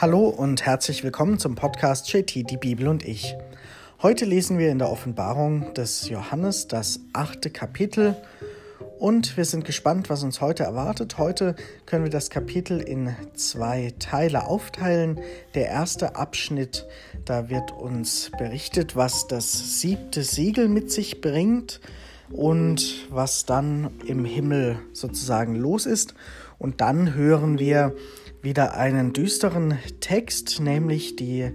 Hallo und herzlich willkommen zum Podcast JT, die Bibel und ich. Heute lesen wir in der Offenbarung des Johannes das achte Kapitel und wir sind gespannt, was uns heute erwartet. Heute können wir das Kapitel in zwei Teile aufteilen. Der erste Abschnitt, da wird uns berichtet, was das siebte Siegel mit sich bringt und was dann im Himmel sozusagen los ist. Und dann hören wir wieder einen düsteren Text, nämlich die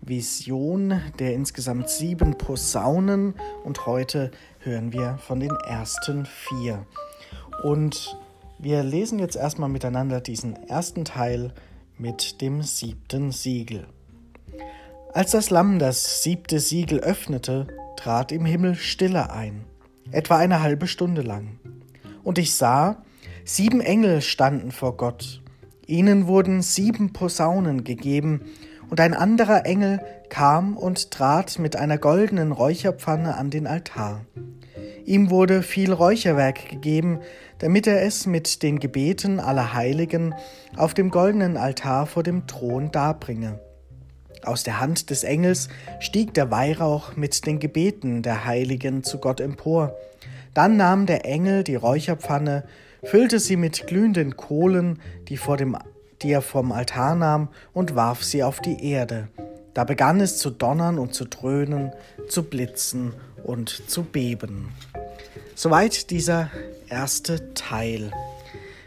Vision der insgesamt sieben Posaunen. Und heute hören wir von den ersten vier. Und wir lesen jetzt erstmal miteinander diesen ersten Teil mit dem siebten Siegel. Als das Lamm das siebte Siegel öffnete, trat im Himmel Stille ein, etwa eine halbe Stunde lang. Und ich sah, sieben Engel standen vor Gott Ihnen wurden sieben Posaunen gegeben, und ein anderer Engel kam und trat mit einer goldenen Räucherpfanne an den Altar. Ihm wurde viel Räucherwerk gegeben, damit er es mit den Gebeten aller Heiligen auf dem goldenen Altar vor dem Thron darbringe. Aus der Hand des Engels stieg der Weihrauch mit den Gebeten der Heiligen zu Gott empor. Dann nahm der Engel die Räucherpfanne füllte sie mit glühenden Kohlen, die, vor dem, die er vom Altar nahm, und warf sie auf die Erde. Da begann es zu donnern und zu dröhnen, zu blitzen und zu beben. Soweit dieser erste Teil.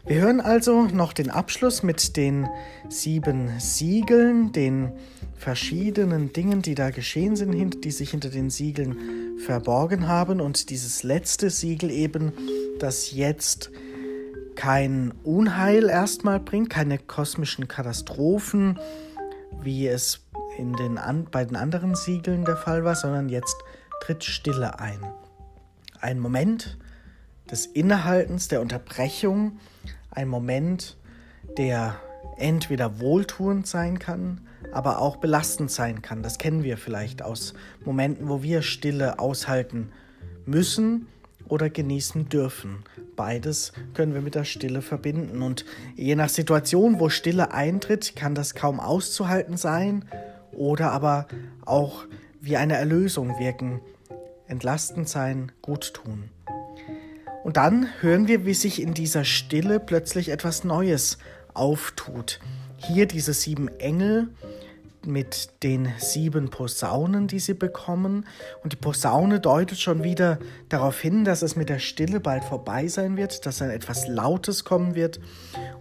Wir hören also noch den Abschluss mit den sieben Siegeln, den verschiedenen Dingen, die da geschehen sind, die sich hinter den Siegeln verborgen haben und dieses letzte Siegel eben, das jetzt kein Unheil erstmal bringt, keine kosmischen Katastrophen, wie es in den an, bei den anderen Siegeln der Fall war, sondern jetzt tritt Stille ein. Ein Moment des Innehaltens, der Unterbrechung, ein Moment, der entweder wohltuend sein kann, aber auch belastend sein kann. Das kennen wir vielleicht aus Momenten, wo wir Stille aushalten müssen oder genießen dürfen. Beides können wir mit der Stille verbinden. Und je nach Situation, wo Stille eintritt, kann das kaum auszuhalten sein oder aber auch wie eine Erlösung wirken, entlastend sein, gut tun. Und dann hören wir, wie sich in dieser Stille plötzlich etwas Neues auftut. Hier diese sieben Engel, mit den sieben Posaunen, die sie bekommen. Und die Posaune deutet schon wieder darauf hin, dass es mit der Stille bald vorbei sein wird, dass ein etwas Lautes kommen wird.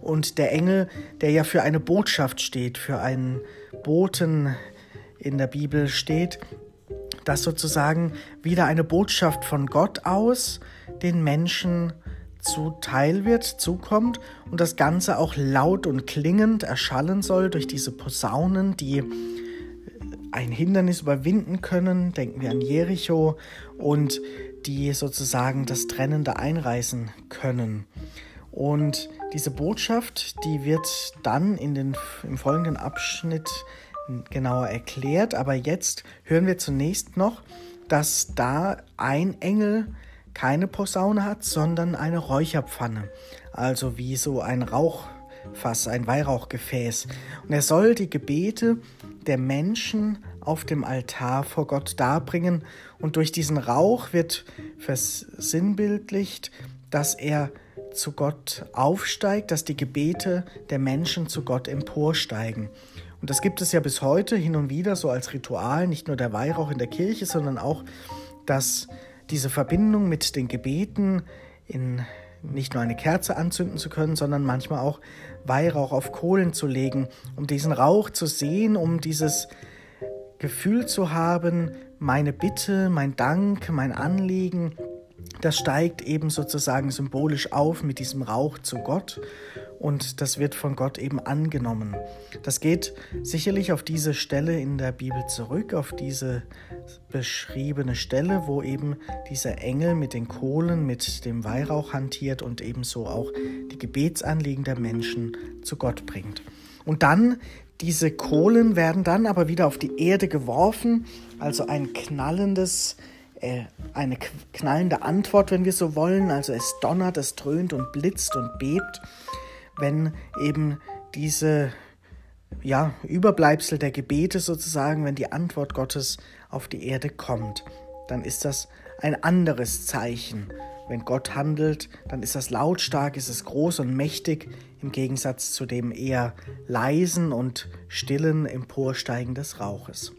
Und der Engel, der ja für eine Botschaft steht, für einen Boten in der Bibel steht, dass sozusagen wieder eine Botschaft von Gott aus den Menschen zuteil wird, zukommt und das Ganze auch laut und klingend erschallen soll durch diese Posaunen, die ein Hindernis überwinden können, denken wir an Jericho, und die sozusagen das Trennende einreißen können. Und diese Botschaft, die wird dann in den, im folgenden Abschnitt genauer erklärt, aber jetzt hören wir zunächst noch, dass da ein Engel keine Posaune hat, sondern eine Räucherpfanne, also wie so ein Rauchfass, ein Weihrauchgefäß. Und er soll die Gebete der Menschen auf dem Altar vor Gott darbringen und durch diesen Rauch wird versinnbildlicht, dass er zu Gott aufsteigt, dass die Gebete der Menschen zu Gott emporsteigen. Und das gibt es ja bis heute hin und wieder so als Ritual, nicht nur der Weihrauch in der Kirche, sondern auch, dass diese Verbindung mit den Gebeten in nicht nur eine Kerze anzünden zu können, sondern manchmal auch Weihrauch auf Kohlen zu legen, um diesen Rauch zu sehen, um dieses Gefühl zu haben, meine Bitte, mein Dank, mein Anliegen, das steigt eben sozusagen symbolisch auf mit diesem Rauch zu Gott und das wird von Gott eben angenommen. Das geht sicherlich auf diese Stelle in der Bibel zurück, auf diese beschriebene Stelle, wo eben dieser Engel mit den Kohlen, mit dem Weihrauch hantiert und ebenso auch die Gebetsanliegen der Menschen zu Gott bringt. Und dann diese Kohlen werden dann aber wieder auf die Erde geworfen, also ein knallendes eine knallende Antwort, wenn wir so wollen. Also es donnert, es dröhnt und blitzt und bebt wenn eben diese ja, Überbleibsel der Gebete sozusagen, wenn die Antwort Gottes auf die Erde kommt, dann ist das ein anderes Zeichen. Wenn Gott handelt, dann ist das lautstark, ist es groß und mächtig, im Gegensatz zu dem eher leisen und stillen Emporsteigen des Rauches.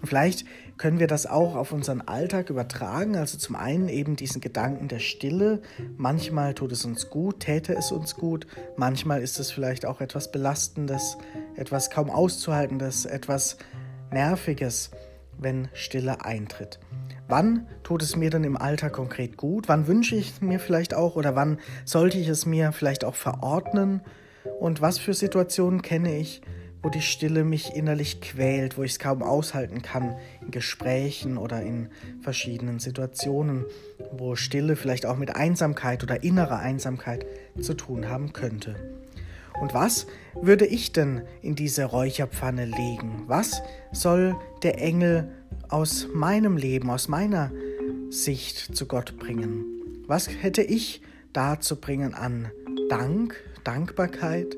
Und vielleicht können wir das auch auf unseren Alltag übertragen. Also zum einen eben diesen Gedanken der Stille. Manchmal tut es uns gut, täte es uns gut. Manchmal ist es vielleicht auch etwas Belastendes, etwas kaum auszuhaltendes, etwas Nerviges, wenn Stille eintritt. Wann tut es mir denn im Alltag konkret gut? Wann wünsche ich mir vielleicht auch oder wann sollte ich es mir vielleicht auch verordnen? Und was für Situationen kenne ich, wo die Stille mich innerlich quält, wo ich es kaum aushalten kann in Gesprächen oder in verschiedenen Situationen, wo Stille vielleicht auch mit Einsamkeit oder innerer Einsamkeit zu tun haben könnte. Und was würde ich denn in diese Räucherpfanne legen? Was soll der Engel aus meinem Leben, aus meiner Sicht zu Gott bringen? Was hätte ich darzubringen an Dank, Dankbarkeit,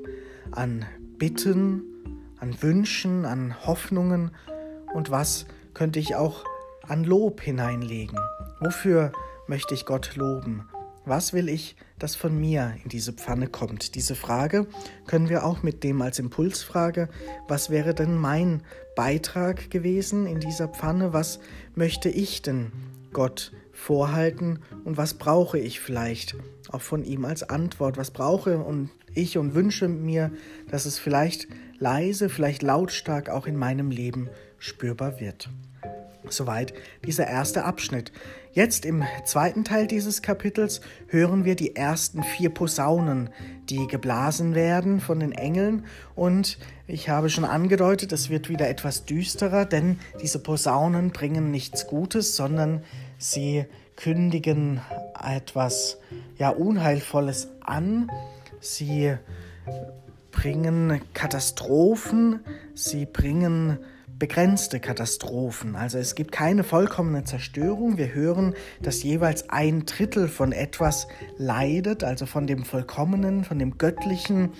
an Bitten, an Wünschen, an Hoffnungen und was könnte ich auch an Lob hineinlegen? Wofür möchte ich Gott loben? Was will ich, dass von mir in diese Pfanne kommt? Diese Frage können wir auch mitnehmen als Impulsfrage. Was wäre denn mein Beitrag gewesen in dieser Pfanne? Was möchte ich denn Gott vorhalten und was brauche ich vielleicht auch von ihm als Antwort? Was brauche und ich und wünsche mir, dass es vielleicht leise, vielleicht lautstark auch in meinem Leben spürbar wird. Soweit dieser erste Abschnitt. Jetzt im zweiten Teil dieses Kapitels hören wir die ersten vier Posaunen, die geblasen werden von den Engeln. Und ich habe schon angedeutet, es wird wieder etwas düsterer, denn diese Posaunen bringen nichts Gutes, sondern sie kündigen etwas ja Unheilvolles an. Sie bringen Katastrophen, sie bringen begrenzte Katastrophen. Also es gibt keine vollkommene Zerstörung. Wir hören, dass jeweils ein Drittel von etwas leidet, also von dem Vollkommenen, von dem Göttlichen,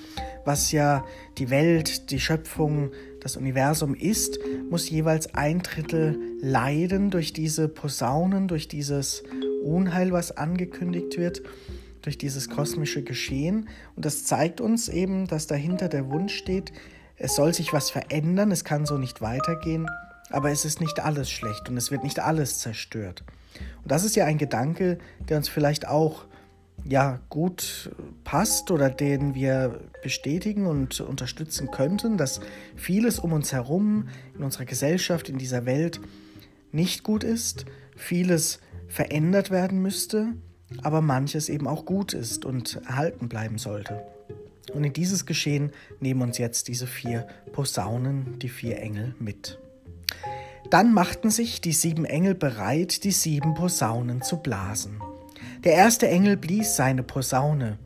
was ja die Welt, die Schöpfung, das Universum ist, muss jeweils ein Drittel leiden durch diese Posaunen, durch dieses Unheil, was angekündigt wird durch dieses kosmische Geschehen. Und das zeigt uns eben, dass dahinter der Wunsch steht, es soll sich was verändern, es kann so nicht weitergehen, aber es ist nicht alles schlecht und es wird nicht alles zerstört. Und das ist ja ein Gedanke, der uns vielleicht auch ja gut passt oder den wir bestätigen und unterstützen könnten, dass vieles um uns herum in unserer Gesellschaft, in dieser Welt nicht gut ist, vieles verändert werden müsste aber manches eben auch gut ist und erhalten bleiben sollte. Und in dieses Geschehen nehmen uns jetzt diese vier Posaunen, die vier Engel mit. Dann machten sich die sieben Engel bereit, die sieben Posaunen zu blasen. Der erste Engel blies seine Posaune.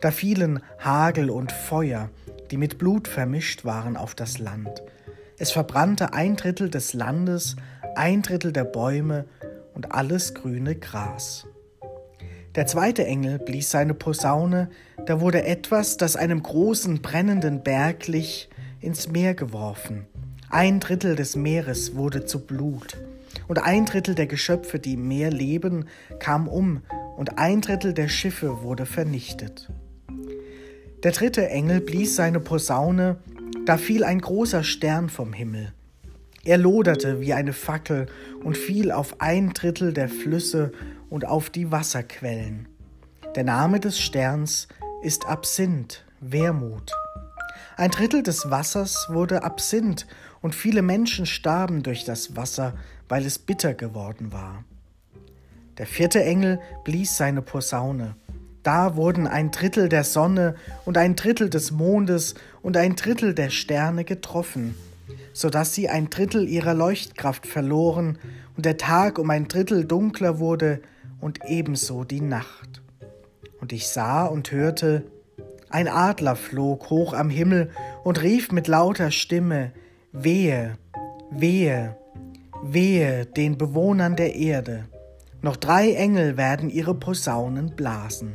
Da fielen Hagel und Feuer, die mit Blut vermischt waren, auf das Land. Es verbrannte ein Drittel des Landes, ein Drittel der Bäume und alles grüne Gras. Der zweite Engel blies seine Posaune, da wurde etwas, das einem großen brennenden Berg glich, ins Meer geworfen. Ein Drittel des Meeres wurde zu Blut, und ein Drittel der Geschöpfe, die im Meer leben, kam um, und ein Drittel der Schiffe wurde vernichtet. Der dritte Engel blies seine Posaune, da fiel ein großer Stern vom Himmel. Er loderte wie eine Fackel und fiel auf ein Drittel der Flüsse und auf die Wasserquellen. Der Name des Sterns ist Absinth, Wermut. Ein Drittel des Wassers wurde Absinth und viele Menschen starben durch das Wasser, weil es bitter geworden war. Der vierte Engel blies seine Posaune. Da wurden ein Drittel der Sonne und ein Drittel des Mondes und ein Drittel der Sterne getroffen, so dass sie ein Drittel ihrer Leuchtkraft verloren und der Tag um ein Drittel dunkler wurde und ebenso die Nacht. Und ich sah und hörte, ein Adler flog hoch am Himmel und rief mit lauter Stimme, Wehe, wehe, wehe den Bewohnern der Erde. Noch drei Engel werden ihre Posaunen blasen.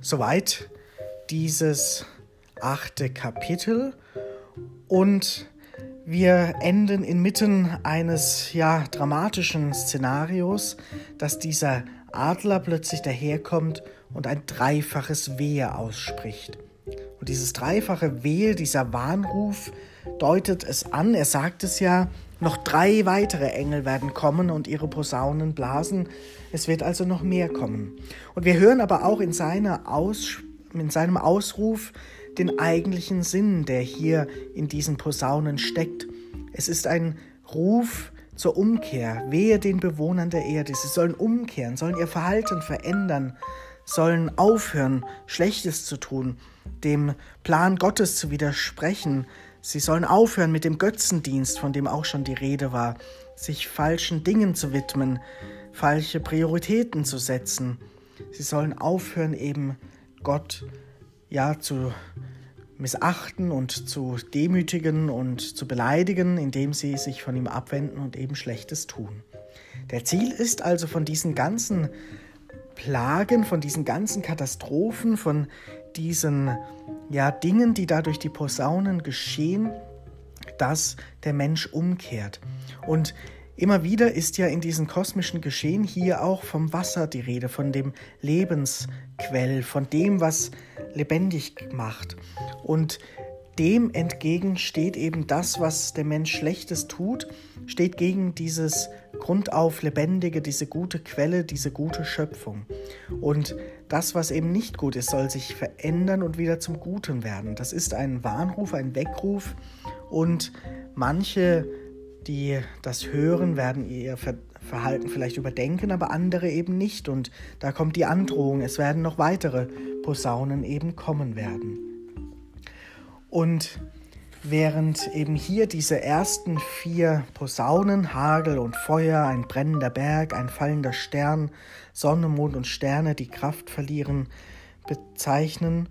Soweit dieses achte Kapitel und wir enden inmitten eines ja dramatischen Szenarios, dass dieser Adler plötzlich daherkommt und ein dreifaches Wehe ausspricht. Und dieses dreifache Wehe, dieser Warnruf, deutet es an, er sagt es ja, noch drei weitere Engel werden kommen und ihre Posaunen blasen. Es wird also noch mehr kommen. Und wir hören aber auch in, Aus, in seinem Ausruf den eigentlichen Sinn, der hier in diesen Posaunen steckt. Es ist ein Ruf zur Umkehr. Wehe den Bewohnern der Erde. Sie sollen umkehren, sollen ihr Verhalten verändern, sollen aufhören, Schlechtes zu tun, dem Plan Gottes zu widersprechen. Sie sollen aufhören mit dem Götzendienst, von dem auch schon die Rede war, sich falschen Dingen zu widmen, falsche Prioritäten zu setzen. Sie sollen aufhören, eben Gott ja zu missachten und zu demütigen und zu beleidigen, indem sie sich von ihm abwenden und eben Schlechtes tun. Der Ziel ist also von diesen ganzen Plagen, von diesen ganzen Katastrophen, von diesen ja, Dingen, die da durch die Posaunen geschehen, dass der Mensch umkehrt. Und immer wieder ist ja in diesen kosmischen Geschehen hier auch vom Wasser die Rede, von dem Lebensquell, von dem, was lebendig macht. Und dem entgegen steht eben das, was der Mensch Schlechtes tut, steht gegen dieses grundauf Lebendige, diese gute Quelle, diese gute Schöpfung. Und das, was eben nicht gut ist, soll sich verändern und wieder zum Guten werden. Das ist ein Warnruf, ein Weckruf und manche, die das hören, werden ihr Verhalten vielleicht überdenken, aber andere eben nicht. Und da kommt die Androhung, es werden noch weitere Posaunen eben kommen werden. Und während eben hier diese ersten vier Posaunen, Hagel und Feuer, ein brennender Berg, ein fallender Stern, Sonne, Mond und Sterne die Kraft verlieren, bezeichnen,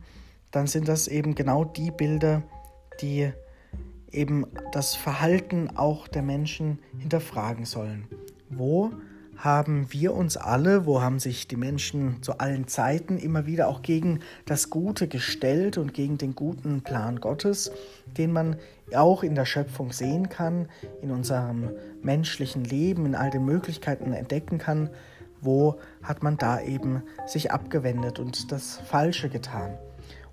dann sind das eben genau die Bilder, die eben das Verhalten auch der Menschen hinterfragen sollen. Wo haben wir uns alle, wo haben sich die Menschen zu allen Zeiten immer wieder auch gegen das Gute gestellt und gegen den guten Plan Gottes, den man auch in der Schöpfung sehen kann, in unserem menschlichen Leben, in all den Möglichkeiten entdecken kann, wo hat man da eben sich abgewendet und das Falsche getan.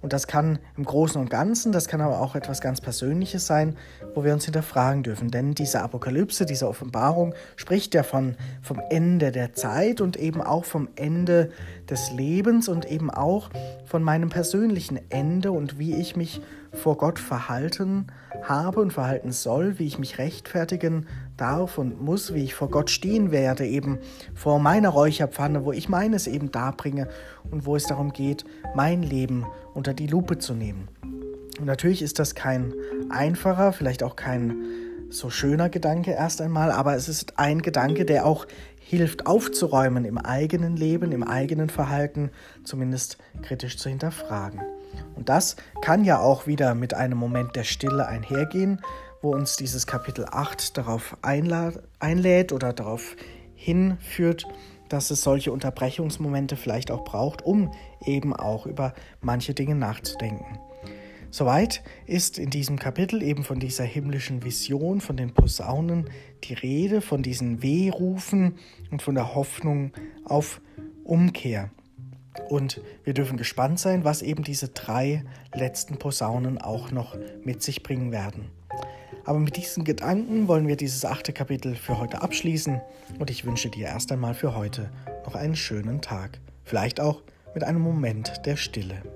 Und das kann im Großen und Ganzen, das kann aber auch etwas ganz Persönliches sein, wo wir uns hinterfragen dürfen. Denn diese Apokalypse, diese Offenbarung spricht ja von, vom Ende der Zeit und eben auch vom Ende des Lebens und eben auch von meinem persönlichen Ende und wie ich mich vor Gott verhalten habe und verhalten soll, wie ich mich rechtfertigen darf und muss, wie ich vor Gott stehen werde, eben vor meiner Räucherpfanne, wo ich meines eben darbringe und wo es darum geht, mein Leben unter die Lupe zu nehmen. Und natürlich ist das kein einfacher, vielleicht auch kein so schöner Gedanke erst einmal, aber es ist ein Gedanke, der auch hilft aufzuräumen im eigenen Leben, im eigenen Verhalten, zumindest kritisch zu hinterfragen. Und das kann ja auch wieder mit einem Moment der Stille einhergehen, wo uns dieses Kapitel 8 darauf einlädt oder darauf hinführt, dass es solche Unterbrechungsmomente vielleicht auch braucht, um eben auch über manche Dinge nachzudenken. Soweit ist in diesem Kapitel eben von dieser himmlischen Vision, von den Posaunen die Rede, von diesen Wehrufen und von der Hoffnung auf Umkehr. Und wir dürfen gespannt sein, was eben diese drei letzten Posaunen auch noch mit sich bringen werden. Aber mit diesen Gedanken wollen wir dieses achte Kapitel für heute abschließen und ich wünsche dir erst einmal für heute noch einen schönen Tag. Vielleicht auch mit einem Moment der Stille.